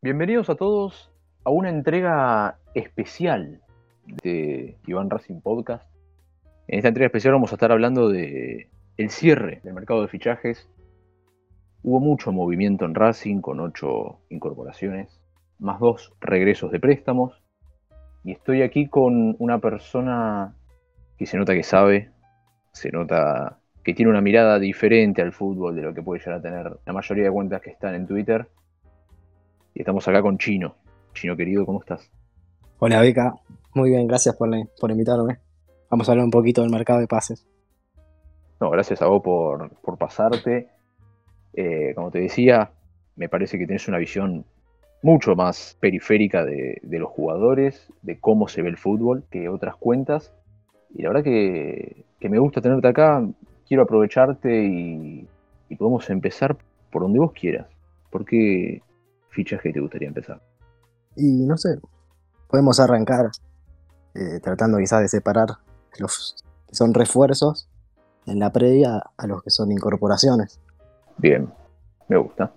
Bienvenidos a todos a una entrega especial de Iván Racing Podcast. En esta entrega especial vamos a estar hablando de el cierre del mercado de fichajes. Hubo mucho movimiento en Racing con ocho incorporaciones, más dos regresos de préstamos. Y estoy aquí con una persona que se nota que sabe, se nota que tiene una mirada diferente al fútbol de lo que puede llegar a tener la mayoría de cuentas que están en Twitter. Y estamos acá con Chino. Chino querido, ¿cómo estás? Hola Beca, muy bien, gracias por, por invitarme. Vamos a hablar un poquito del mercado de pases. No, gracias a vos por, por pasarte. Eh, como te decía, me parece que tienes una visión mucho más periférica de, de, los jugadores, de cómo se ve el fútbol, que otras cuentas. Y la verdad que, que me gusta tenerte acá. Quiero aprovecharte y, y podemos empezar por donde vos quieras. Porque fichaje te gustaría empezar? Y no sé, podemos arrancar eh, tratando quizás de separar los que son refuerzos en la previa a los que son incorporaciones. Bien, me gusta.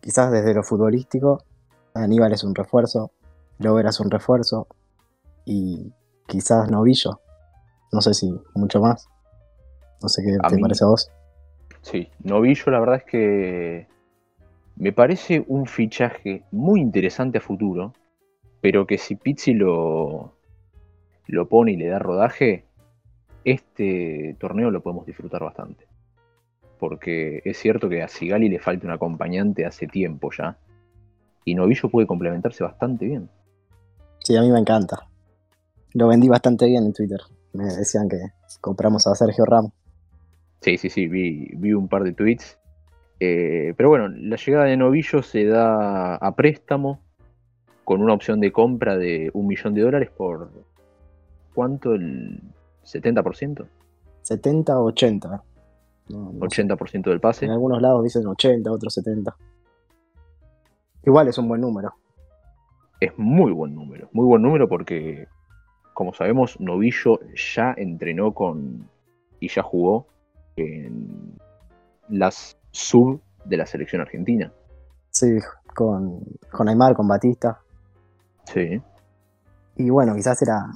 Quizás desde lo futbolístico, Aníbal es un refuerzo, Lover es un refuerzo y quizás Novillo. No sé si mucho más. No sé qué te parece a vos. Sí, Novillo la verdad es que me parece un fichaje muy interesante a futuro, pero que si Pizzi lo, lo pone y le da rodaje, este torneo lo podemos disfrutar bastante. Porque es cierto que a Sigali le falta un acompañante hace tiempo ya. Y Novillo puede complementarse bastante bien. Sí, a mí me encanta. Lo vendí bastante bien en Twitter. Me decían que compramos a Sergio Ramos. Sí, sí, sí, vi, vi un par de tweets eh, pero bueno, la llegada de Novillo se da a préstamo con una opción de compra de un millón de dólares por ¿cuánto? ¿El 70%? 70 o 80. 80% del pase. En algunos lados dicen 80, otros 70. Igual es un buen número. Es muy buen número, muy buen número porque, como sabemos, Novillo ya entrenó con y ya jugó en las sub de la selección argentina. Sí, con, con Aymar, con Batista. Sí. Y bueno, quizás era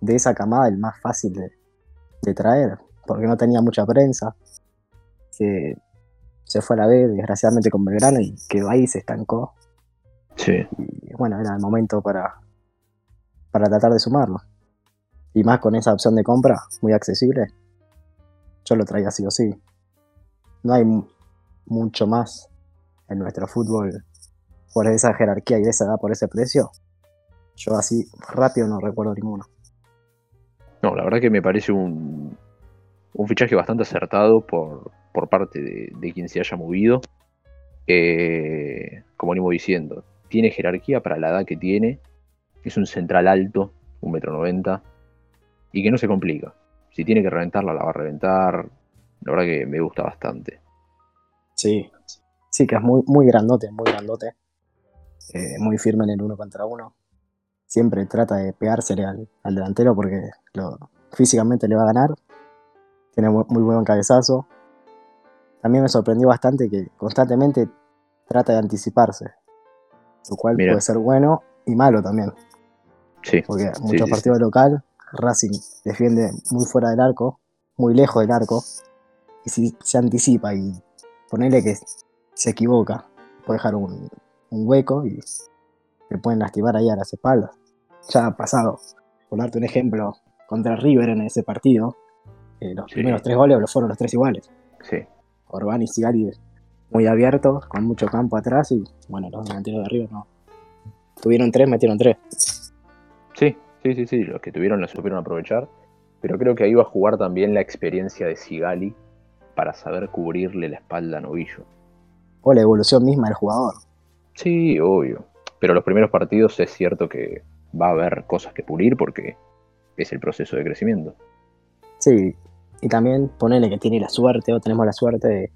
de esa camada el más fácil de, traer, porque no tenía mucha prensa. Se, se fue a la B, desgraciadamente, con Belgrano y quedó ahí, se estancó. Sí. Y bueno, era el momento para, para tratar de sumarlo. Y más con esa opción de compra muy accesible, yo lo traía sí o sí no hay mucho más en nuestro fútbol por esa jerarquía y esa edad por ese precio. Yo así rápido no recuerdo ninguno. No, la verdad que me parece un, un fichaje bastante acertado por, por parte de, quien se haya movido. Como venimos diciendo, tiene jerarquía para la edad que tiene. Es un central alto, un metro noventa, y que no se complica. Si tiene que reventarla, la va a reventar. La verdad que me gusta bastante. Sí, sí, que es muy, muy grandote, muy grandote. Eh, muy firme en el uno contra uno. Siempre trata de pegársele al, delantero porque lo, físicamente le va a ganar. Tiene muy, buen cabezazo. También me sorprendió bastante que constantemente trata de anticiparse. Lo cual puede ser bueno y malo también. Sí. Porque muchos partidos local, Racing defiende muy fuera del arco, muy lejos del arco y si se anticipa y ponele que se equivoca, puede dejar un, hueco y le pueden lastimar ahí a las espaldas. Ya ha pasado. Por darte un ejemplo, contra River en ese partido, eh, los primeros tres goles fueron los tres iguales. Sí. Orbán y Sigali muy abiertos, con mucho campo atrás y bueno, los delanteros de River no. Tuvieron tres, metieron tres. Sí, sí, sí, sí, los que tuvieron lo supieron aprovechar. Pero creo que ahí va a jugar también la experiencia de Sigali para saber cubrirle la espalda a Novillo. O la evolución misma del jugador. Sí, obvio. Pero los primeros partidos es cierto que va a haber cosas que pulir porque es el proceso de crecimiento. Sí, y también ponele que tiene la suerte, o tenemos la suerte de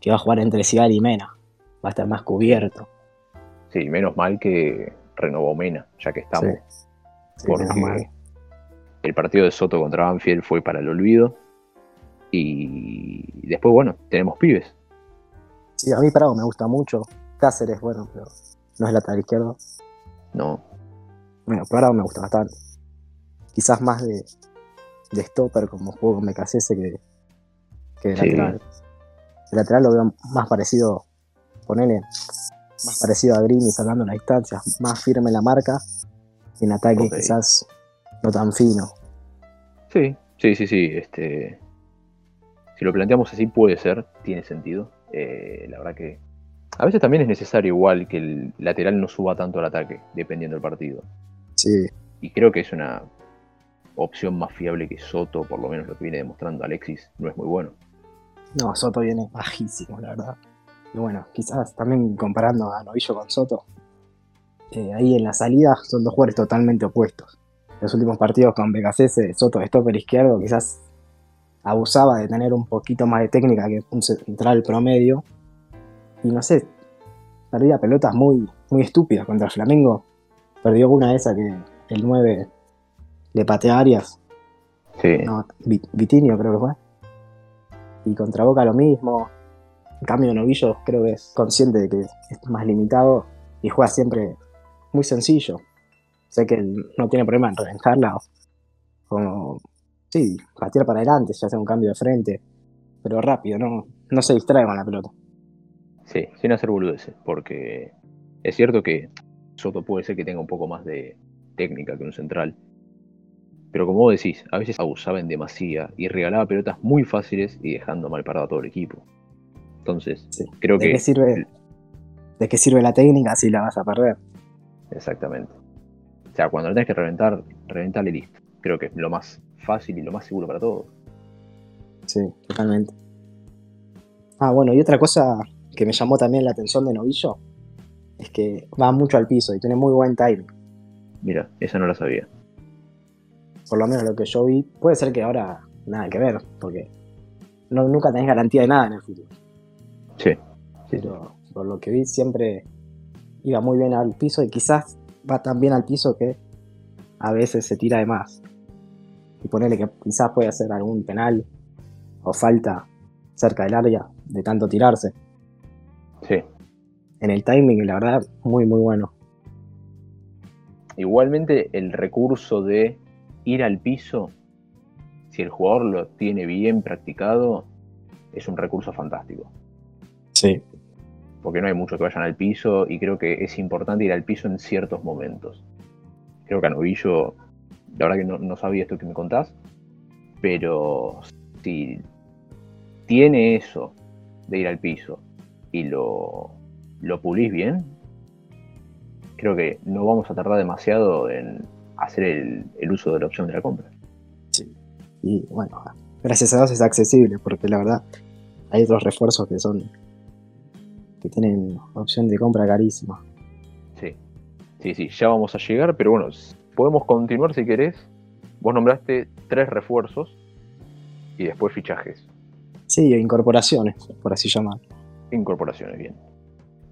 que va a jugar entre Sigal y Mena. Va a estar más cubierto. Sí, menos mal que renovó Mena, ya que estamos. Sí, porque el partido de Soto contra Banfield fue para el olvido y después, bueno, tenemos pibes. Sí, a mí Prado me gusta mucho. Cáceres, bueno, pero no es lateral izquierdo. No. Bueno, ahora me gusta bastante. Quizás más de, de stopper como juego con Becasese que, que de Sí. lateral. El lateral lo veo más parecido, ponele, más parecido a Green y sacando las distancias, más firme la marca. Y en ataque quizás no tan fino. Sí, sí, sí, sí. Este, si lo planteamos así puede ser, tiene sentido. Eh, la verdad que a veces también es necesario igual que el lateral no suba tanto al ataque, dependiendo del partido. Sí, Y creo que es una opción más fiable que Soto, por lo menos lo que viene demostrando Alexis, no es muy bueno. no, Soto viene bajísimo, la verdad. Y bueno, quizás también comparando a Novillo con Soto, eh, ahí en la salida son dos jugadores totalmente opuestos. Los últimos partidos con Becasese, Soto de stopper izquierdo, quizás abusaba de tener un poquito más de técnica que un central promedio. Y no sé, perdía pelotas muy, muy estúpidas contra el Flamengo. Perdió una de esas que el 9 le patea a Arias. Sí, No, Vi- Vitinho creo que fue. Y contra Boca lo mismo. En cambio, Novillo creo que es consciente de que es más limitado y juega siempre muy sencillo. Sé que no tiene problema en reventarla o, como, sí, patear para adelante, ya sea un cambio de frente, pero rápido, no, no se distrae con la pelota. sí, sin hacer boludeces, porque es cierto que Soto puede ser que tenga un poco más de técnica que un central. Pero como vos decís, a veces abusaba en demasía y regalaba pelotas muy fáciles y dejando mal parado a todo el equipo. Entonces, Sí. creo ¿De que qué sirve, de qué sirve la técnica si la vas a perder? Exactamente. O sea, cuando lo tenés que reventar, reventale listo. Creo que es lo más fácil y lo más seguro para todos. Sí, totalmente. Ah, bueno, y otra cosa que me llamó también la atención de Novillo es que va mucho al piso y tiene muy buen timing. Mira, esa no la sabía. Por lo menos lo que yo vi. Puede ser que ahora nada que ver, porque no, nunca tenés garantía de nada en el fútbol. Sí. sí, sí. Pero por lo que vi siempre iba muy bien al piso y quizás va tan bien al piso que a veces se tira de más. Y ponerle que quizás puede hacer algún penal o falta cerca del área de tanto tirarse. Sí. En el timing, la verdad, muy muy bueno. Igualmente, el recurso de ir al piso, si el jugador lo tiene bien practicado, es un recurso fantástico. Sí. Porque no hay muchos que vayan al piso y creo que es importante ir al piso en ciertos momentos. Creo que a Novillo, la verdad que no, no sabía esto que me contás, pero si tiene eso de ir al piso y lo, lo pulís bien, creo que no vamos a tardar demasiado en hacer el, el uso de la opción de la compra. Y bueno, gracias a Dios es accesible, porque la verdad hay otros refuerzos que son que tienen opción de compra carísima. Sí, sí, sí, ya vamos a llegar, pero bueno, podemos continuar si querés. Vos nombraste tres refuerzos y después fichajes, Sí, e incorporaciones, por así llamar. incorporaciones, bien.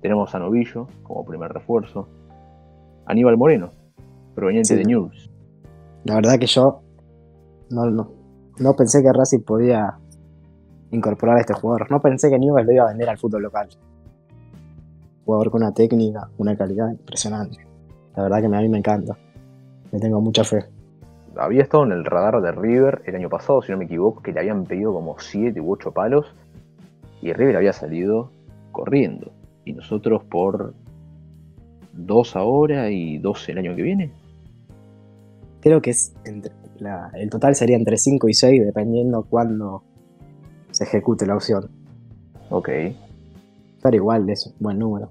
Tenemos a Novillo como primer refuerzo, Aníbal Moreno, proveniente Sí. de News. La verdad que yo no, no, no pensé que Racing podía incorporar a este jugador. No pensé que Newell's lo iba a vender al fútbol local. Jugador con una técnica, una calidad impresionante. La verdad que a mí me encanta. Le tengo mucha fe. Había estado en el radar de River el año pasado, si no me equivoco, que le habían pedido como 7 u 8 palos y River había salido corriendo. Y nosotros por 2 ahora y 12 el año que viene. Creo que es entre, la- el total sería entre 5 y 6, dependiendo cuándo se ejecute la opción. Ok, Pero igual es un buen número.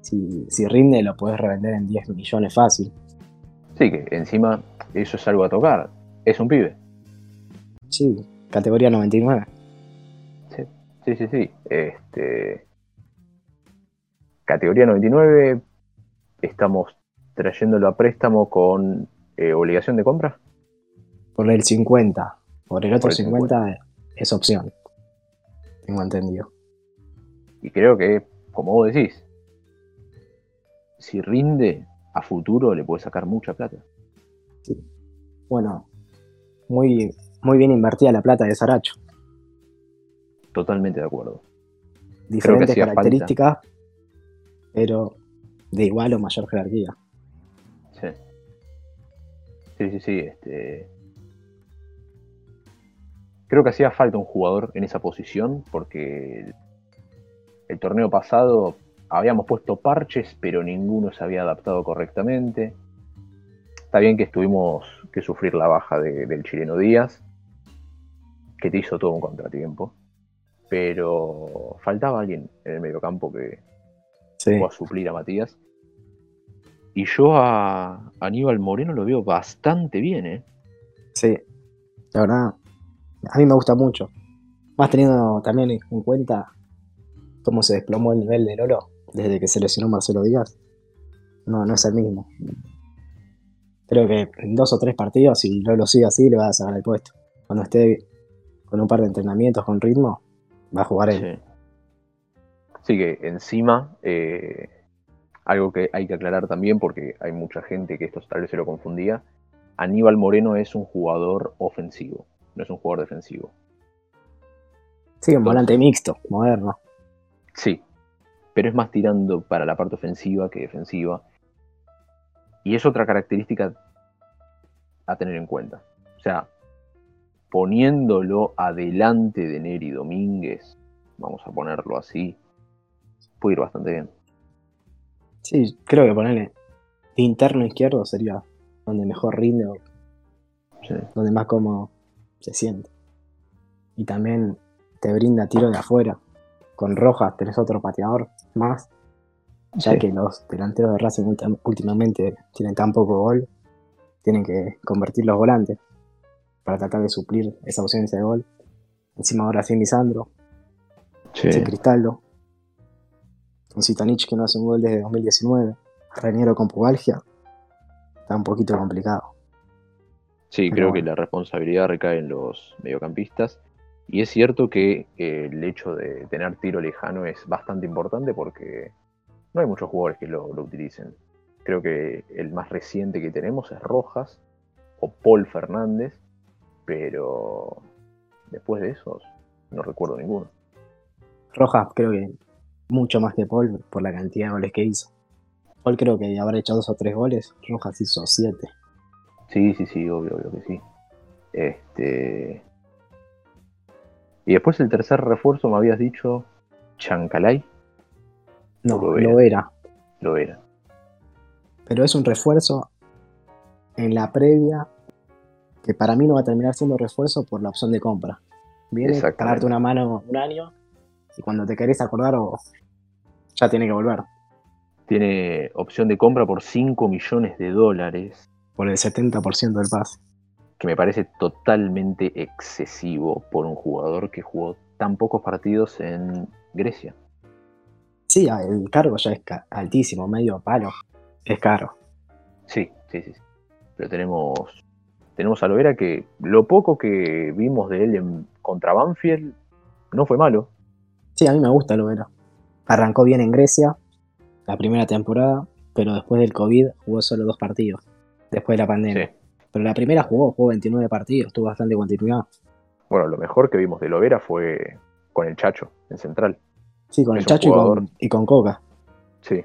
Si, si rinde, lo puedes revender en 10 millones fácil. Sí, que encima eso es algo a tocar. Es un pibe. Sí, categoría 99. Sí, sí, sí. Este. Categoría 99. Estamos trayéndolo a préstamo con eh, obligación de compra. Por el 50. Por el otro Por el 50, es opción. Tengo entendido. Y creo que, como vos decís, si rinde a futuro le puede sacar mucha plata. Bueno, muy, muy bien invertida la plata de Saracho. Totalmente de acuerdo. Diferentes características, pero de igual o mayor jerarquía. Sí. Sí, sí, sí. Este... Creo que hacía falta un jugador en esa posición porque el torneo pasado habíamos puesto parches, pero ninguno se había adaptado correctamente. Está bien que tuvimos que sufrir la baja del chileno Díaz, que te hizo todo un contratiempo, pero faltaba alguien en el mediocampo que sí. a suplir a Matías. Y yo a Aníbal Moreno lo veo bastante bien, ¿eh? Sí, la verdad, a mí me gusta mucho. Más teniendo también en cuenta cómo se desplomó el nivel de Lolo desde que se lesionó Marcelo Díaz. No, no es el mismo. Creo que en dos o tres partidos, si Lolo sigue así, le va a sacar el puesto. Cuando esté con un par de entrenamientos con ritmo, va a jugar él. Sí, que encima, eh, algo que hay que aclarar también, porque hay mucha gente que esto tal vez se lo confundía, Aníbal Moreno es un jugador ofensivo, no es un jugador defensivo. Sí, un volante mixto, moderno. Sí, pero es más tirando para la parte ofensiva que defensiva. Y es otra característica a tener en cuenta. O sea, poniéndolo adelante de Neri Domínguez, vamos a ponerlo así, puede ir bastante bien. Sí, creo que ponerle de interno izquierdo sería donde mejor rinde o donde más cómodo se siente. Y también te brinda tiro de afuera con Rojas tenés otro pateador más, ya que los delanteros de Racing últimamente tienen tan poco gol, tienen que convertir los volantes para tratar de suplir esa ausencia de gol. Encima ahora sin Lisandro, sí. sin Cristaldo, con Zitanich que no hace un gol desde 2019, Reñero con pubalgia, está un poquito complicado. Sí, creo que la responsabilidad recae en los mediocampistas y es cierto que eh, el hecho de tener tiro lejano es bastante importante porque no hay muchos jugadores que lo, utilicen. Creo que el más reciente que tenemos es Rojas o Paul Fernández, pero después de esos no recuerdo ninguno. Rojas creo que mucho más que Paul por la cantidad de goles que hizo. Paul creo que habrá hecho dos o tres goles, Rojas hizo siete. Sí, sí, sí, obvio, obvio que sí. Este, y después el tercer refuerzo me habías dicho Chancalay. No, lo era. Lo era. Pero es un refuerzo en la previa que para mí no va a terminar siendo refuerzo por la opción de compra. Viene para darte una mano un año y cuando te querés acordar ya tiene que volver. Tiene opción de compra por 5 millones de dólares. Por el 70% del pase que me parece totalmente excesivo por un jugador que jugó tan pocos partidos en Grecia. Sí, el cargo ya es altísimo, medio palo. Es caro. Sí, sí, sí. Pero tenemos, tenemos a Lovera que lo poco que vimos de él en, contra Banfield no fue malo. Sí, a mí me gusta Lovera. Arrancó bien en Grecia la primera temporada, pero después del COVID jugó solo dos partidos, después de la pandemia. Pero la primera jugó, jugó 29 partidos, tuvo bastante continuidad. Bueno, lo mejor que vimos de Lovera fue con el Chacho, en central. Sí, con el Chacho y, con, Coca. Sí,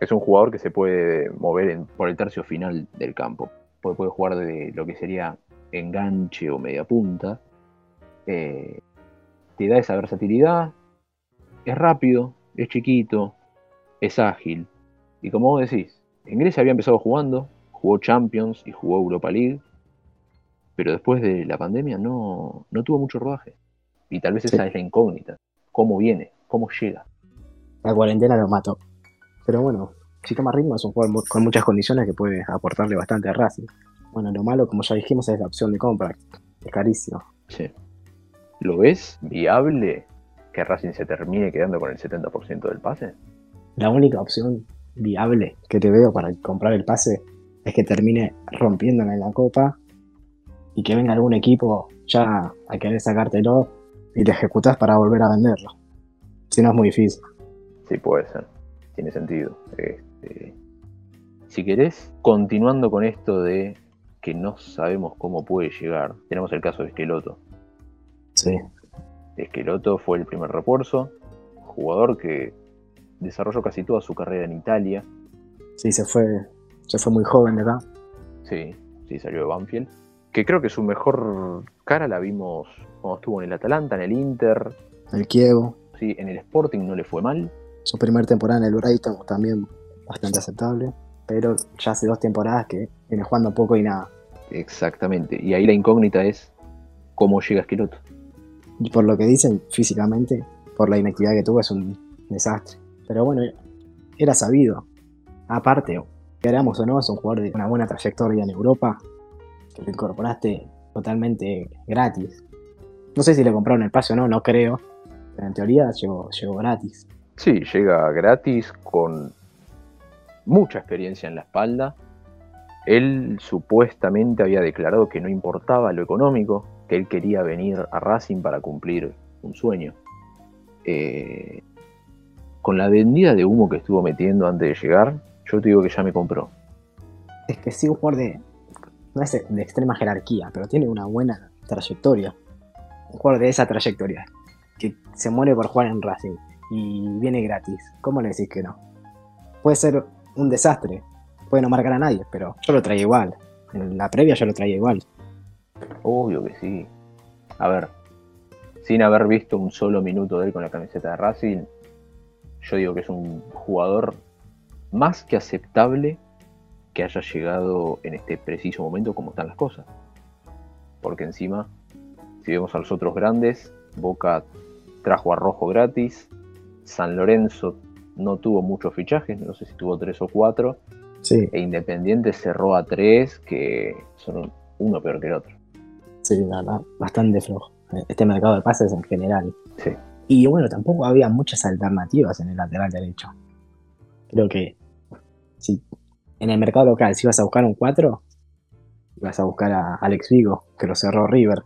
es un jugador que se puede mover por el tercio final del campo. Puede, puede, jugar de lo que sería enganche o media punta. Eh, te da esa versatilidad. Es rápido, es chiquito, es ágil. Y como vos decís, en Grecia había empezado jugando, jugó Champions y jugó Europa League, pero después de la pandemia no, no tuvo mucho rodaje. Y tal vez esa es la incógnita. ¿Cómo viene? ¿Cómo llega? La cuarentena lo mató. Pero bueno, si toma ritmo es un jugador con muchas condiciones que puede aportarle bastante a Racing. Bueno, lo malo, como ya dijimos, es la opción de compra. Es carísimo. Sí. ¿Lo ves viable que Racing se termine quedando con el 70% del pase? La única opción viable que te veo para comprar el pase es que termine rompiéndome en la copa y que venga algún equipo ya a querer sacártelo y te ejecutas para volver a venderlo. Si no es muy difícil. Sí, puede ser. Tiene sentido. Este, si querés, continuando con esto de que no sabemos cómo puede llegar, tenemos el caso de Esqueloto. Sí. Esqueloto fue el primer refuerzo, jugador que desarrolló casi toda su carrera en Italia. Sí, se fue, se fue muy joven de acá. Sí, sí, salió de Banfield. Que creo que su mejor cara la vimos cuando estuvo en el Atalanta, en el Inter. El Kievo. Sí, en el Sporting no le fue mal. Su primera temporada en el Brighton también bastante aceptable. Pero ya hace dos temporadas que viene jugando poco y nada. Exactamente. Y ahí la incógnita es cómo llega Esqueloto. Y por lo que dicen físicamente, por la inactividad que tuvo, es un desastre. Pero bueno, era sabido. Aparte, queramos o no, es un jugador de una buena trayectoria en Europa, que lo incorporaste totalmente gratis. No sé si le compraron el pase o no, no creo, pero en teoría llegó, llegó gratis. Sí, llega gratis con mucha experiencia en la espalda. Él supuestamente había declarado que no importaba lo económico, que él quería venir a Racing para cumplir un sueño. Eh, con la vendida de humo que estuvo metiendo antes de llegar, yo te digo que ya me compró. Es que sí, un jugador de. No es de extrema jerarquía, pero tiene una buena trayectoria. Un jugador de esa trayectoria. Que se muere por jugar en Racing y viene gratis. ¿Cómo le decís que no? Puede ser un desastre. Puede no marcar a nadie, pero yo lo traía igual. En la previa yo lo traía igual. Obvio que sí. A ver, sin haber visto un solo minuto de él con la camiseta de Racing, yo digo que es un jugador más que aceptable que haya llegado en este preciso momento como están las cosas. Porque encima, si vemos a los otros grandes, Boca trajo a Rojo gratis, San Lorenzo no tuvo muchos fichajes, no sé si tuvo tres o cuatro, sí. e Independiente cerró a tres que son uno peor que el otro. Sí, bastante flojo. Este mercado de pases en general. Sí. Y bueno, tampoco había muchas alternativas en el lateral derecho. Creo que si en el mercado local, si ibas a buscar un 4, ibas a buscar a Alex Vigo, que lo cerró River.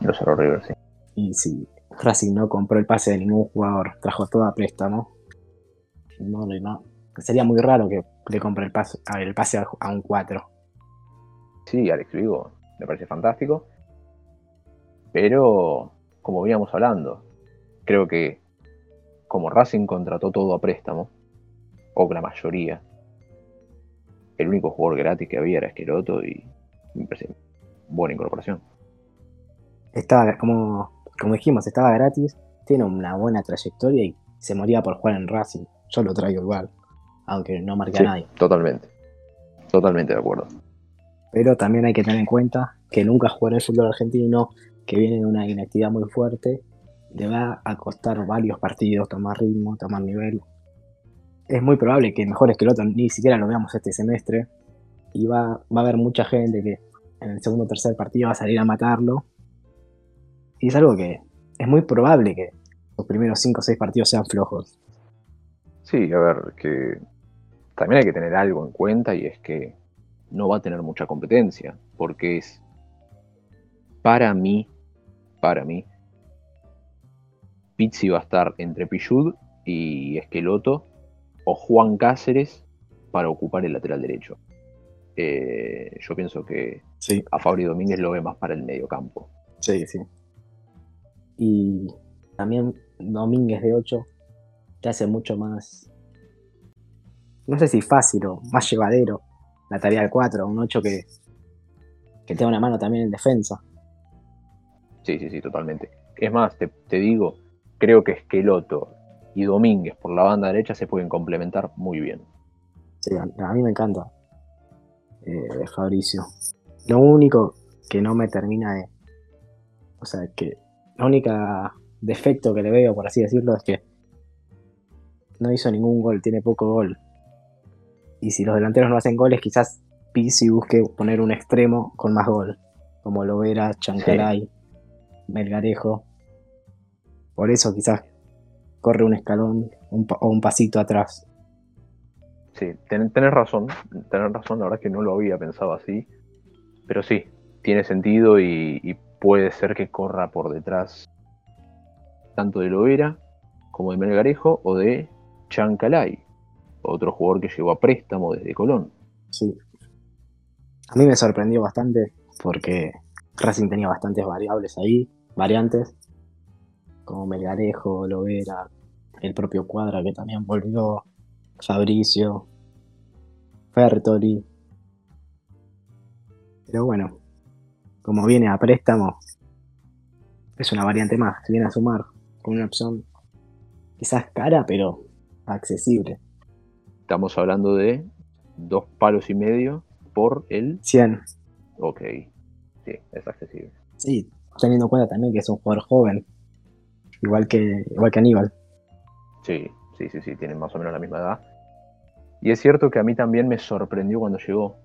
Lo cerró River, sí. Y si Racing no compró el pase de ningún jugador, trajo todo a préstamo, no, no, sería muy raro que le compre el pase, el pase a un 4. Sí, Alex Vigo me parece fantástico. Pero, como veníamos hablando, creo que como Racing contrató todo a préstamo, o la mayoría, el único jugador gratis que había era Esqueloto y buena incorporación. Estaba, como, como dijimos, estaba gratis, tiene una buena trayectoria y se moría por jugar en Racing. Yo lo traigo igual, aunque no marque a nadie. Totalmente, totalmente de acuerdo. Pero también hay que tener en cuenta que nunca jugará el fútbol argentino, que viene de una inactividad muy fuerte, le va a costar varios partidos tomar ritmo, tomar nivel. Es muy probable que mejores que el otro ni siquiera lo veamos este semestre. Y va, va a haber mucha gente que en el segundo o tercer partido va a salir a matarlo. Y es algo que es muy probable que los primeros 5 o 6 partidos sean flojos. Sí, a ver, que también hay que tener algo en cuenta y es que no va a tener mucha competencia, porque es, para mí, para mí, Pizzi va a estar entre Pichud y Esqueloto o Juan Cáceres para ocupar el lateral derecho. Eh, yo pienso que sí. a Fabri Domínguez lo ve más para el medio campo. Sí, sí. Y también Domínguez de 8 te hace mucho más, no sé si fácil o más llevadero la tarea del 4, un 8 que, que tenga una mano también en defensa. Sí, sí, sí, totalmente. Es más, te, te digo, creo que Esqueloto y Domínguez por la banda derecha se pueden complementar muy bien. Sí, a, a mí me encanta eh, Fabricio. Lo único que no me termina de. O sea, que. La única defecto que le veo, por así decirlo, es que no hizo ningún gol, tiene poco gol. Y si los delanteros no hacen goles, quizás Pizzi busque poner un extremo con más gol. Como Lovera, Chancalay, sí. Melgarejo. Por eso quizás corre un escalón un o un pasito atrás. Sí, ten, tenés razón, tenés razón, la verdad es que no lo había pensado así. Pero sí, tiene sentido y, y puede ser que corra por detrás tanto de Lovera como de Melgarejo o de Chancalay, otro jugador que llegó a préstamo desde Colón. Sí. A mí me sorprendió bastante porque Racing tenía bastantes variables ahí, variantes, como Melgarejo, Lovera, el propio Cuadra que también volvió, Fabricio, Fertoli. Pero bueno, como viene a préstamo, es una variante más, se viene a sumar con una opción quizás cara, pero accesible. Estamos hablando de dos palos y medio por el 100. Ok, sí, es accesible. Sí, teniendo en cuenta también que es un jugador joven, igual que, igual que Aníbal. Sí, sí, sí, sí, tienen más o menos la misma edad. Y es cierto que a mí también me sorprendió cuando llegó,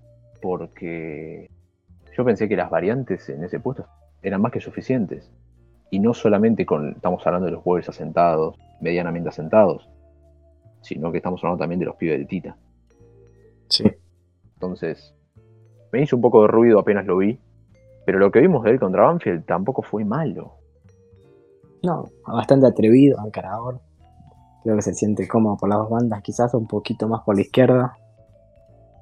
porque yo pensé que las variantes en ese puesto eran más que suficientes. Y no solamente con, estamos hablando de los jugadores asentados, medianamente asentados, sino que estamos hablando también de los pibes de Tita. Sí. Entonces, me hizo un poco de ruido apenas lo vi, pero lo que vimos de él contra Banfield tampoco fue malo. No, bastante atrevido, encarador. Creo que se siente cómodo por las dos bandas, quizás un poquito más por la izquierda.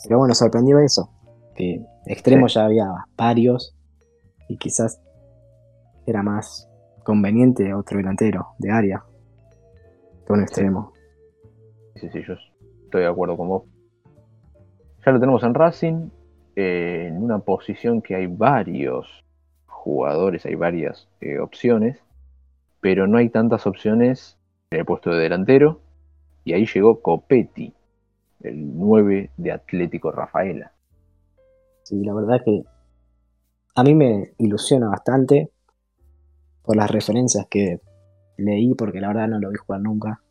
Pero bueno, sorprendió eso. Que extremos ya había varios y quizás era más conveniente otro delantero de área que un extremo. Sí, sí, yo estoy de acuerdo con vos. Ya lo tenemos en Racing, eh, en una posición que hay varios jugadores, hay varias eh, opciones, pero no hay tantas opciones en el puesto de delantero. Y ahí llegó Copetti, el 9 de Atlético Rafaela. Sí, la verdad que a mí me ilusiona bastante por las referencias que leí, porque la verdad no lo vi jugar nunca.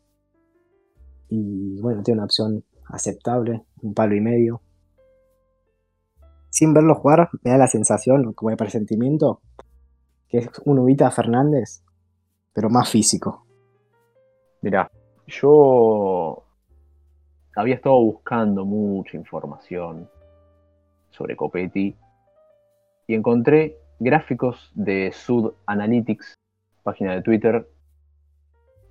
Y bueno, tiene una opción aceptable, un palo y medio. Sin verlo jugar, me da la sensación, como de presentimiento, que es un Ubita Fernández, pero más físico. Mirá, yo había estado buscando mucha información sobre Copetti y encontré gráficos de Sud Analytics, página de Twitter,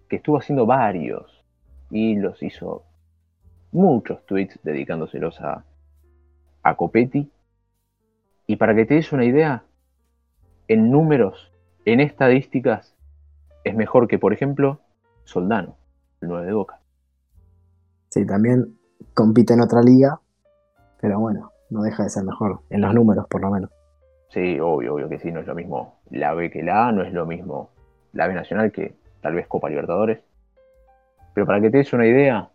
que estuvo haciendo varios y los hizo muchos tweets dedicándoselos a, Copetti. Y para que te des una idea, en números, en estadísticas, es mejor que, por ejemplo, Soldano, el 9 de Boca. Sí, también compite en otra liga, pero bueno, no deja de ser mejor, en los números por lo menos. Sí, obvio, obvio que sí, no es lo mismo la B que la A, no es lo mismo la B Nacional que tal vez Copa Libertadores. Pero para que te des una idea,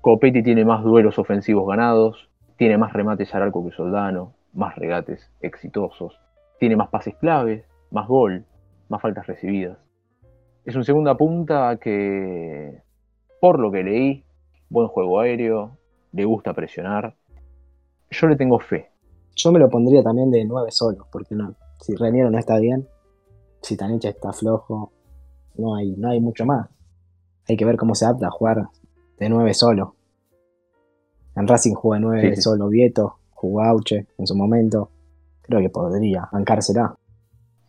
Copetti tiene más duelos ofensivos ganados, tiene más remates al arco que Soldano, más regates exitosos, tiene más pases claves, más gol, más faltas recibidas. Es un segunda punta que, por lo que leí, buen juego aéreo, le gusta presionar. Yo le tengo fe. Yo me lo pondría también de 9 solos, porque no, si Reniero no está bien, si Tanicha está flojo, no hay, no hay mucho más. Hay que ver cómo se adapta a jugar de 9 solo. En Racing jugó de 9 Sí, sí. solo Vieto, jugó Auche en su momento. Creo que podría bancársela.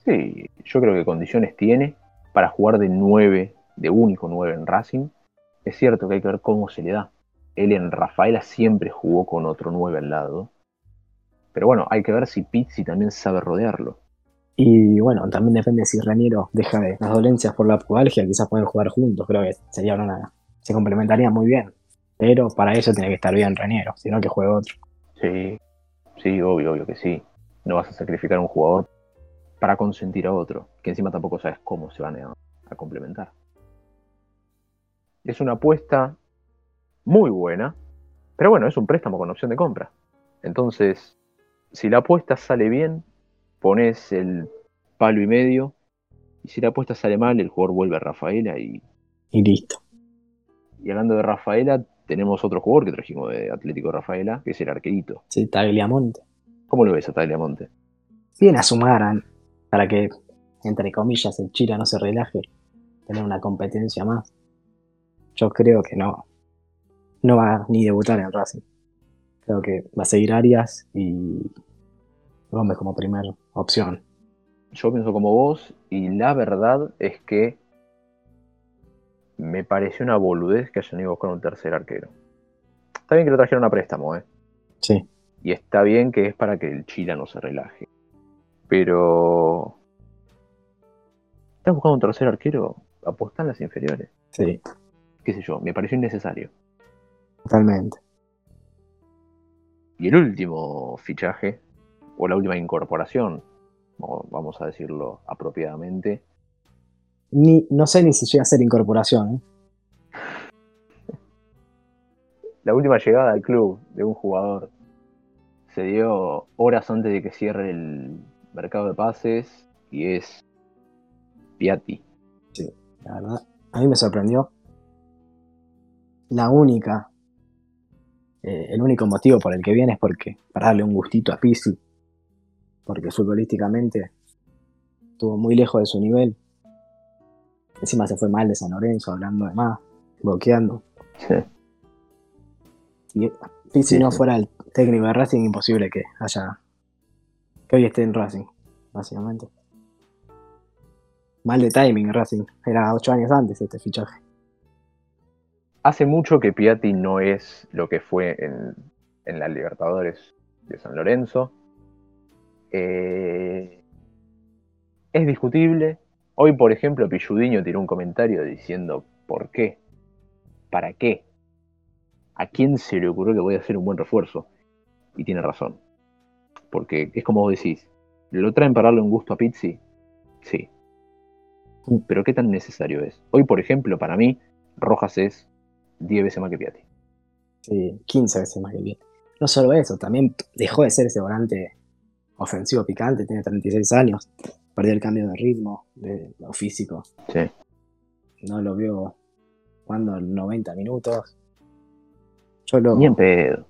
Sí, yo creo que condiciones tiene para jugar de 9, de único 9 en Racing. Es cierto que hay que ver cómo se le da. Él en Rafaela siempre jugó con otro 9 al lado. Pero bueno, hay que ver si Pizzi también sabe rodearlo. Y bueno, también depende si Reniero deja de las dolencias por la pubalgia, quizás pueden jugar juntos, creo que sería una. se complementaría muy bien. Pero para eso tiene que estar bien Reniero, sino que juegue otro. Sí, sí, obvio, obvio que sí. No vas a sacrificar a un jugador para consentir a otro, que encima tampoco sabes cómo se van a, a complementar. Es una apuesta muy buena, pero bueno, es un préstamo con opción de compra. Entonces, si la apuesta sale bien, pones el palo y medio, y si la apuesta sale mal, el jugador vuelve a Rafaela y, Y listo. y hablando de Rafaela, tenemos otro jugador que trajimos de Atlético Rafaela, que es el arquerito. Sí, Tagliamonte. ¿Cómo lo ves a Tagliamonte? Bien a sumar para que, entre comillas, el Chira no se relaje, tener una competencia más. Yo creo que no, no va ni debutar en Racing. Creo que va a seguir Arias y Gómez como primera opción. Yo pienso como vos y la verdad es que me pareció una boludez que hayan ido a buscar un tercer arquero. Está bien que lo trajeron a préstamo, ¿eh? Sí, Y está bien que es para que el Chila no se relaje. Pero... ¿Estás buscando un tercer arquero? Apostá en las inferiores. sí. Qué sé yo, me pareció innecesario. Totalmente. Y el último fichaje, o la última incorporación, vamos a decirlo apropiadamente. Ni, no sé ni si llega a ser incorporación. ¿eh? La última llegada al club de un jugador se dio horas antes de que cierre el mercado de pases y es Piatti. Sí, la verdad, a mí me sorprendió. La única, eh, el único motivo por el que viene es porque para darle un gustito a Pisi, porque futbolísticamente estuvo muy lejos de su nivel. Encima se fue mal de San Lorenzo, hablando de más, bloqueando. Sí. Y si no fuera el técnico de Racing, imposible que haya. Que hoy esté en Racing, básicamente. Mal de timing Racing. Era ocho años antes este fichaje. Hace mucho que Piatti no es lo que fue en, en Libertadores de San Lorenzo. Eh, es discutible. Hoy, por ejemplo, Pilludiño tiró un comentario diciendo ¿por qué? ¿Para qué? ¿A quién se le ocurrió que voy a hacer un buen refuerzo? Y tiene razón. Porque es como vos decís, ¿lo traen para darle un gusto a Pizzi? Sí. Pero ¿qué tan necesario es? Hoy, por ejemplo, para mí, Rojas es 10 veces más que Piatti. Sí, 15 veces más que Piatti. No solo eso, también dejó de ser ese volante ofensivo picante, tiene 36 años, perdió el cambio de ritmo, de lo físico. Sí. No lo veo jugando 90 minutos. Yo lo, Ni en pedo.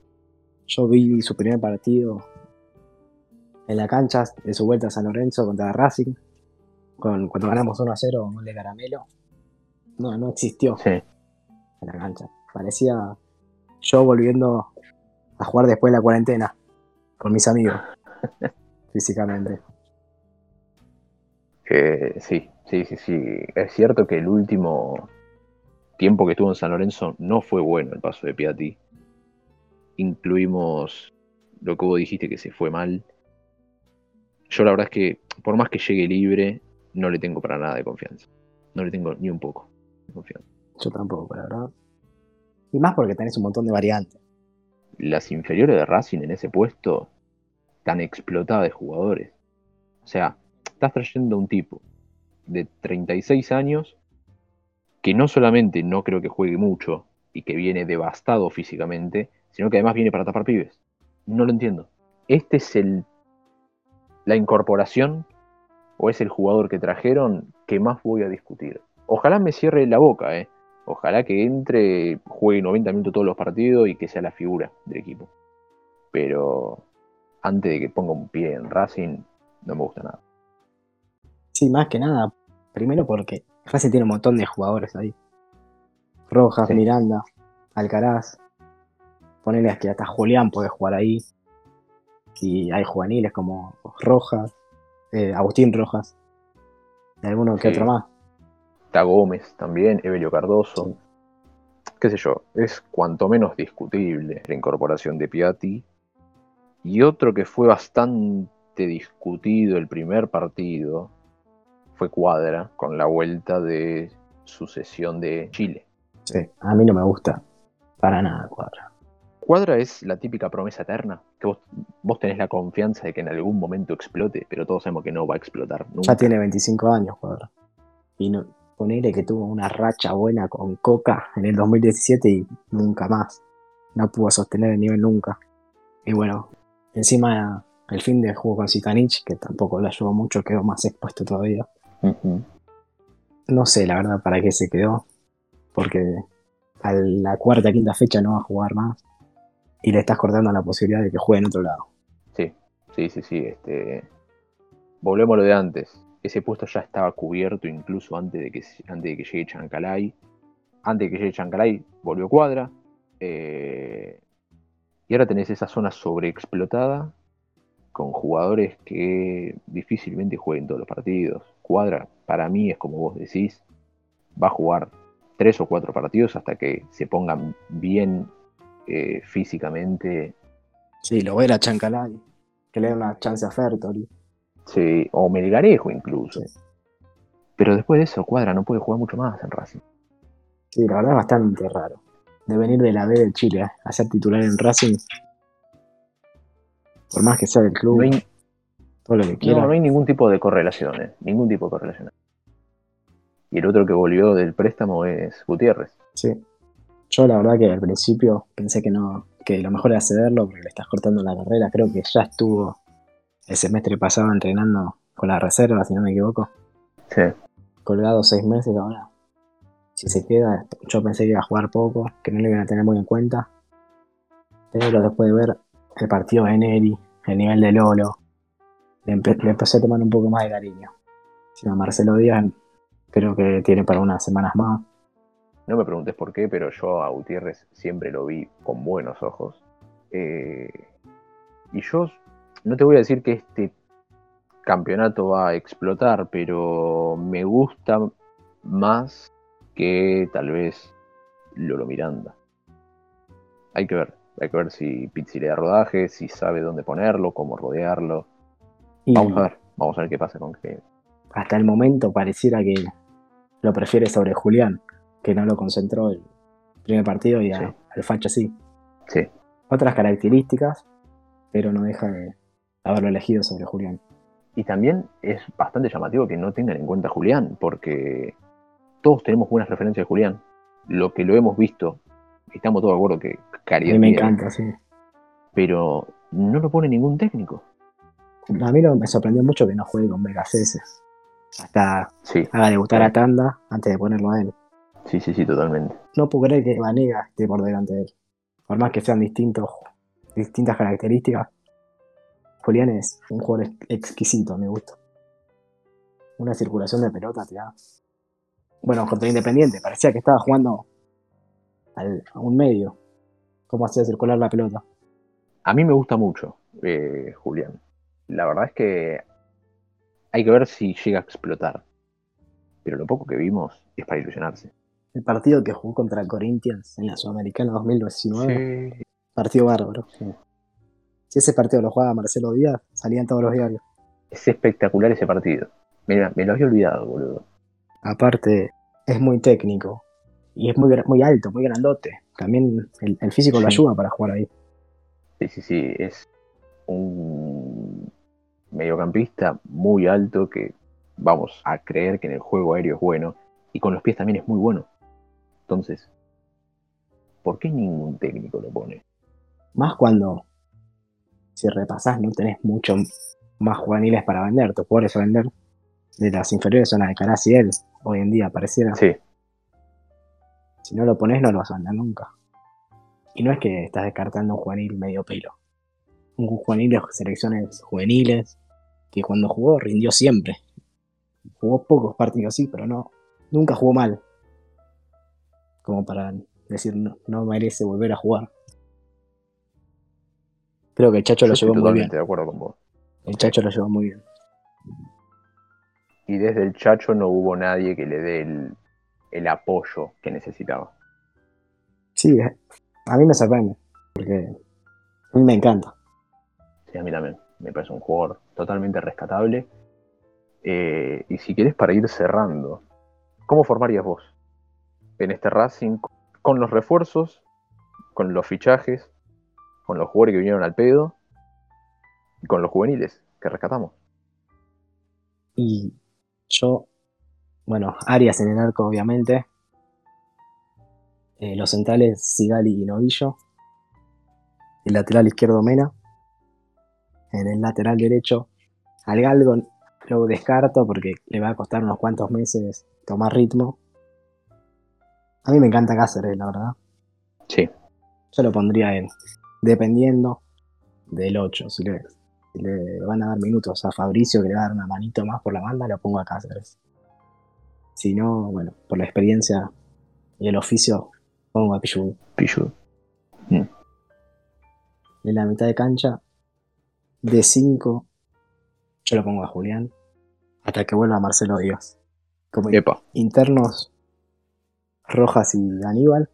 Yo vi su primer partido en la cancha de su vuelta a San Lorenzo contra Racing, con, cuando ganamos 1 a 0, un de caramelo. No, no existió sí. en la cancha. Parecía yo volviendo a jugar después de la cuarentena con mis amigos, físicamente. sí, sí, sí, sí. Es cierto que el último tiempo que estuvo en San Lorenzo no fue bueno el paso de Piatti. Incluimos lo que vos dijiste que se fue mal. Yo la verdad es que, por más que llegue libre, no le tengo para nada de confianza. No le tengo ni un poco de confianza. Yo tampoco, la verdad. Y más porque tenés un montón de variantes. Las inferiores de Racing en ese puesto tan explotadas de jugadores. O sea, estás trayendo a un tipo de 36 años que no solamente no creo que juegue mucho y que viene devastado físicamente, sino que además viene para tapar pibes. No lo entiendo. Este es el la incorporación o es el jugador que trajeron que más voy a discutir. Ojalá me cierre la boca, ¿eh? Ojalá que entre, juegue 90 minutos todos los partidos y que sea la figura del equipo. Pero antes de que ponga un pie en Racing, no me gusta nada. Sí, más que nada. Primero porque Racing tiene un montón de jugadores ahí. Rojas, Miranda, Alcaraz. Ponerle que hasta Julián puede jugar ahí. Y hay juveniles como Rojas, eh, Agustín Rojas, y alguno que otro más. Está Gómez también, Evelio Cardoso. Qué sé yo, es cuanto menos discutible la incorporación de Piatti. Y otro que fue bastante discutido el primer partido fue Cuadra, con la vuelta de sucesión de Chile. Sí, a mí no me gusta para nada Cuadra. Cuadra es la típica promesa eterna, que vos, tenés la confianza de que en algún momento explote, pero todos sabemos que no va a explotar nunca. Ya tiene 25 años, Cuadra. Y no, ponele que tuvo una racha buena con Coca en el 2017 y nunca más. No pudo sostener el nivel nunca. Y bueno, encima el fin de juego con Zitanich, que tampoco le ayudó mucho, quedó más expuesto todavía. No sé, la verdad, para qué se quedó. Porque a la cuarta, quinta fecha no va a jugar más y le estás cortando la posibilidad de que juegue en otro lado. Sí, sí, sí, sí. Este... Volvemos a lo de antes. Ese puesto ya estaba cubierto incluso antes de que, antes de que llegue Chancalay. Antes de que llegue Chancalay volvió Cuadra. Eh, y ahora tenés esa zona sobreexplotada con jugadores que difícilmente jueguen todos los partidos. Cuadra, para mí, es como vos decís, va a jugar tres o cuatro partidos hasta que se pongan bien eh, físicamente. Sí, lo ver a Chancalay, que le da una chance a Fertoli. Sí, o Melgarejo incluso. Pero después de eso, Cuadra no puede jugar mucho más en Racing. Sí, la verdad es bastante raro. De venir de la B de Chile a ser titular en Racing. Por más que sea del club, No hay, todo lo que no, no hay ningún tipo de correlación, eh, ningún tipo de correlación. Y el otro que volvió del préstamo es Gutiérrez. Sí. Yo la verdad que al principio pensé que no, que lo mejor era cederlo porque le estás cortando la carrera. Creo que ya estuvo el semestre pasado entrenando con la reserva, si no me equivoco. Sí. Colgado seis meses ahora. Si se queda, yo pensé que iba a jugar poco, que no lo iban a tener muy en cuenta. Pero después de ver el partido de Neri, el nivel de Lolo, le, empe- le empecé a tomar un poco más de cariño. Si a Marcelo Díaz creo que tiene para unas semanas más. No me preguntes por qué, pero yo a Gutiérrez siempre lo vi con buenos ojos. Eh, y yo no te voy a decir que este campeonato va a explotar, pero me gusta más que tal vez Lolo Miranda. Hay que ver, hay que ver si Pizzi le da rodaje, si sabe dónde ponerlo, cómo rodearlo. Y Vamos a ver, vamos a ver qué pasa con que hasta el momento pareciera que lo prefiere sobre Julián, que no lo concentró el primer partido y a- Sí. al Facha sí. Sí, Otras características, pero no deja de haberlo elegido sobre Julián. Y también es bastante llamativo que no tengan en cuenta a Julián, porque todos tenemos buenas referencias de Julián. Lo que lo hemos visto, estamos todos de acuerdo que A calidad mí me encanta, sí. pero no lo pone ningún técnico. A mí lo- me sorprendió mucho que no juegue con Vegas Hasta Sí, haga debutar a Tanda antes de ponerlo a él. Sí, sí, sí, totalmente. No puedo creer que Vanega esté por delante de él. Por más que sean distintos, distintas características, Julián es un jugador ex- exquisito, a mi gusto. Una circulación de pelota te da. Bueno, contra Independiente, parecía que estaba jugando al- a un medio. ¿Cómo hacía circular la pelota? A mí me gusta mucho eh, Julián. La verdad es que hay que ver si llega a explotar. Pero lo poco que vimos es para ilusionarse. El partido que jugó contra Corinthians en la Sudamericana 2019, Sí, partido bárbaro. sí. Si ese partido lo jugaba Marcelo Díaz, salían todos los diarios. Es espectacular ese partido. Mira, me lo había olvidado, boludo. Aparte, es muy técnico. Y es muy, alto, muy grandote. También el, el físico lo Sí. ayuda para jugar ahí. Sí, sí, sí, es un mediocampista muy alto que vamos a creer que en el juego aéreo es bueno y con los pies también es muy bueno. Entonces, ¿por qué ningún técnico lo pone? Más cuando, si repasás, no tenés mucho más juveniles para vender. Tus jugadores a vender de las inferiores son Alcaraz y él. Hoy en día pareciera. Sí, Si no lo pones, no lo vas a vender nunca. Y no es que estás descartando un juvenil medio pelo. Un juvenil de selecciones juveniles que cuando jugó rindió siempre. Jugó pocos partidos, sí, pero no. Nunca jugó mal. Como para decir no, no merece volver a jugar. Creo que el Chacho yo lo llevó muy bien. de acuerdo con vos. El Chacho lo llevó muy bien. Y desde el Chacho no hubo nadie que le dé el, el apoyo que necesitaba. Sí, a mí me sorprende. Porque a mí me encanta. Sí, a mí también. Me parece un jugador totalmente rescatable. Eh, y si querés, para ir cerrando, ¿cómo formarías vos en este Racing con los refuerzos, con los fichajes, con los jugadores que vinieron al pedo y con los juveniles que rescatamos? Y yo, bueno, Arias en el arco, obviamente. Eh, los centrales, Sigali y Novillo. El lateral izquierdo, Mena. En el lateral derecho, al Galgo lo descarto porque le va a costar unos cuantos meses tomar ritmo. A mí me encanta Cáceres, la verdad. Sí, Yo lo pondría en, dependiendo del 8. Si le, si le van a dar minutos a Fabricio, que le va a dar una manito más por la banda, lo pongo a Cáceres. Si no, bueno, por la experiencia y el oficio, pongo a Pichu. Pichu. En la mitad de cancha, de 5, yo lo pongo a Julián, hasta que vuelva Marcelo Díaz. Como Epa. internos, Rojas y Aníbal.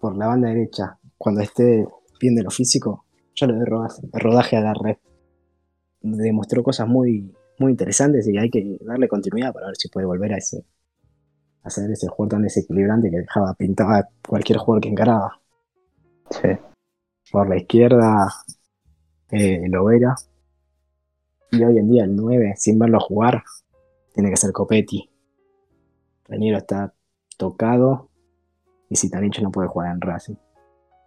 Por la banda derecha, cuando esté bien de lo físico, yo le doy rodaje, rodaje a Garret. Demostró cosas muy, muy interesantes y hay que darle continuidad para ver si puede volver a ese, hacer ese juego tan desequilibrante que dejaba pintaba a cualquier jugador que encaraba. Sí. Por la izquierda, eh, Lovera. Y hoy en día el 9, sin verlo jugar, tiene que ser Copetti. Reniero está tocado y si hecho no puede jugar en Racing.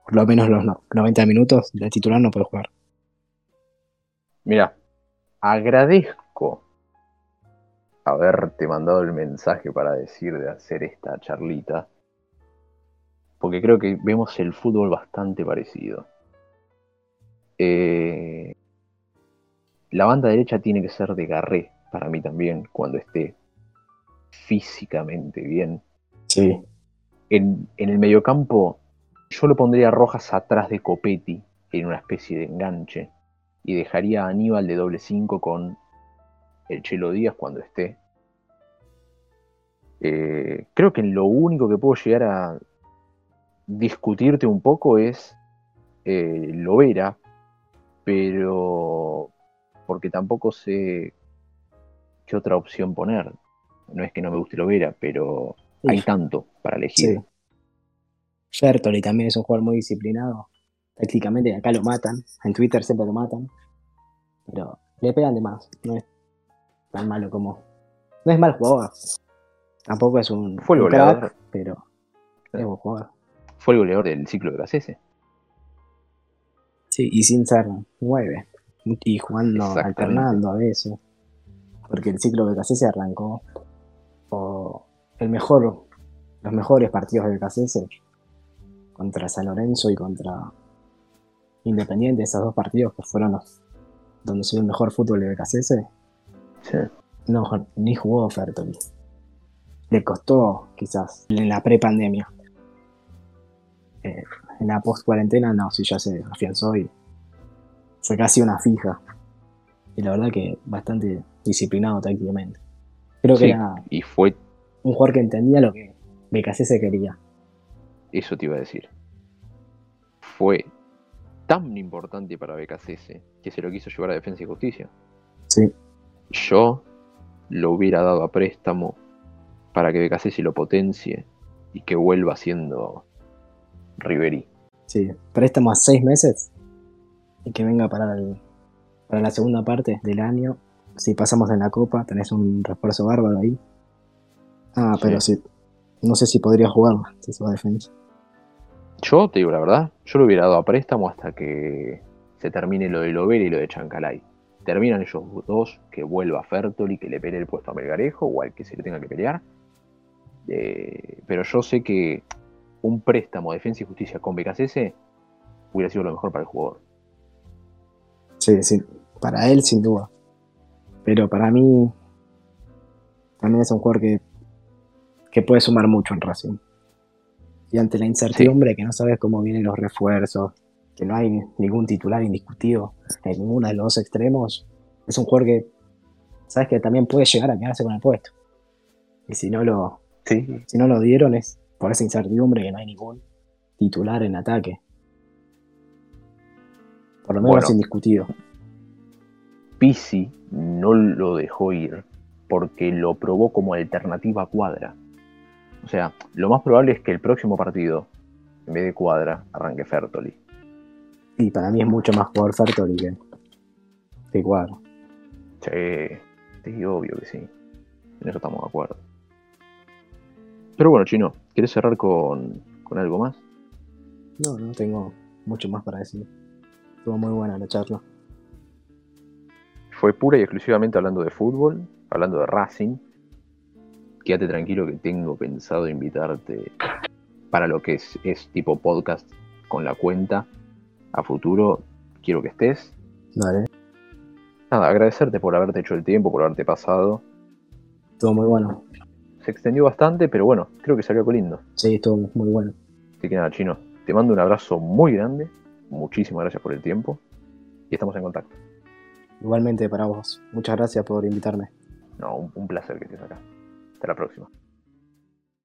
Por lo menos los 90 minutos del titular no puede jugar. Mira, agradezco haberte mandado el mensaje para decir de hacer esta charlita. Porque creo que vemos el fútbol bastante parecido. Eh, la banda derecha tiene que ser de Garré, para mí también, cuando esté físicamente bien. Sí. En, en el mediocampo, yo lo pondría Rojas atrás de Copetti, en una especie de enganche, y dejaría a Aníbal de doble 5 con el Chelo Díaz cuando esté. Eh, creo que lo único que puedo llegar a discutirte un poco es eh, Lovera, pero porque tampoco sé qué otra opción poner. No es que no me guste Lovera, pero hay tanto para elegir. Sí. también es un jugador muy disciplinado. Tácticamente acá lo matan, en Twitter siempre lo matan, pero le pegan de más. No es tan malo como. No es mal jugador. Tampoco es un. Fue el goleador. pero es buen jugador. Fue el goleador del ciclo de Gacese. Sí, y sin ser nueve. Y jugando, alternando a veces. Porque el ciclo de se arrancó. El mejor, los mejores partidos de Cacese contra San Lorenzo y contra Independiente, esos dos partidos que fueron los donde se vio el mejor fútbol de Becasese. Sí. No, ni jugó Fertoli. Le costó, quizás, en la pre-pandemia. Eh, en la post-cuarentena, no, sí ya se afianzó y fue casi una fija. Y la verdad que bastante disciplinado tácticamente. Creo que era y fue... un jugador que entendía lo que se quería. Eso te iba a decir. Fue tan importante para BKCS que se lo quiso llevar a Defensa y Justicia. Sí. Yo lo hubiera dado a préstamo para que BKCS lo potencie y que vuelva siendo Riveri. Sí, préstamo a seis meses y que venga para, para la segunda parte del año. Si pasamos en la copa, tenés un refuerzo bárbaro ahí. Ah, pero sí. No sé si podría jugar si se va a defensa. Yo te digo la verdad, yo lo hubiera dado a préstamo hasta que se termine lo de Lovera y lo de Chancalay. Terminan ellos dos, que vuelva Fertoli, que le pelee el puesto a Melgarejo o al que se le tenga que pelear. Eh, pero yo sé que un préstamo de Defensa y Justicia con BKCS hubiera sido lo mejor para el jugador. Sí, sí, para él sin duda. Pero para mí también es un jugador que, que puede sumar mucho en Racing. Y ante la incertidumbre que no sabes cómo vienen los refuerzos, que no hay ningún titular indiscutido en ninguno de los dos extremos, es un jugador que sabes que también puede llegar a quedarse con el puesto. Y si no lo, si no lo dieron es por esa incertidumbre que no hay ningún titular en ataque. Por lo menos indiscutido. Pisi no lo dejó ir porque lo probó como alternativa cuadra. O sea, lo más probable es que el próximo partido, en vez de cuadra, arranque Fertoli. Y para mí es mucho más jugador Fertoli que, que cuadra. Sí, sí, obvio que sí. En eso estamos de acuerdo. Pero bueno, Chino, ¿quieres cerrar con, con algo más? No, no tengo mucho más para decir. Estuvo muy buena la charla. Fue pura y exclusivamente hablando de fútbol, hablando de Racing quédate tranquilo que tengo pensado invitarte para lo que es, es tipo podcast con la cuenta a futuro. Quiero que estés. Dale. Nada, agradecerte por haberte hecho el tiempo, por haberte pasado. Estuvo muy bueno. Se extendió bastante, pero bueno, creo que salió lindo. Sí, estuvo muy bueno. Así que nada, chino, te mando un abrazo muy grande. Muchísimas gracias por el tiempo. Y estamos en contacto. Igualmente para vos. Muchas gracias por invitarme. No, un placer que estés acá. Hasta la próxima.